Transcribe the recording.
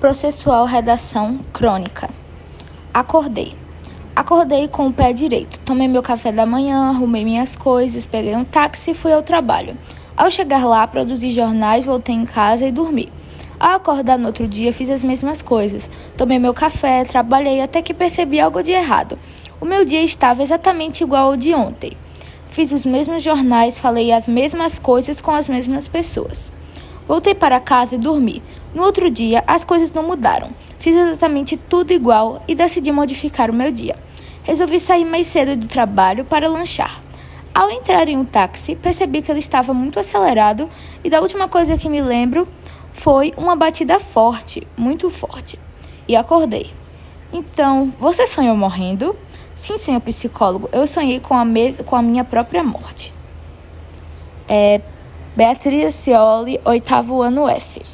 Processual Redação Crônica. Acordei. Acordei com o pé direito. Tomei meu café da manhã, arrumei minhas coisas, peguei um táxi e fui ao trabalho. Ao chegar lá, produzi jornais, voltei em casa e dormi. Ao acordar no outro dia, fiz as mesmas coisas. Tomei meu café, trabalhei até que percebi algo de errado. O meu dia estava exatamente igual ao de ontem. Fiz os mesmos jornais, falei as mesmas coisas com as mesmas pessoas. Voltei para casa e dormi. No outro dia, as coisas não mudaram. Fiz exatamente tudo igual e decidi modificar o meu dia. Resolvi sair mais cedo do trabalho para lanchar. Ao entrar em um táxi, percebi que ele estava muito acelerado e da última coisa que me lembro foi uma batida forte, muito forte. E acordei. Então, você sonhou morrendo? Sim, senhor psicólogo, eu sonhei com a, com a minha própria morte. É Beatriz Cioli, oitavo ano F.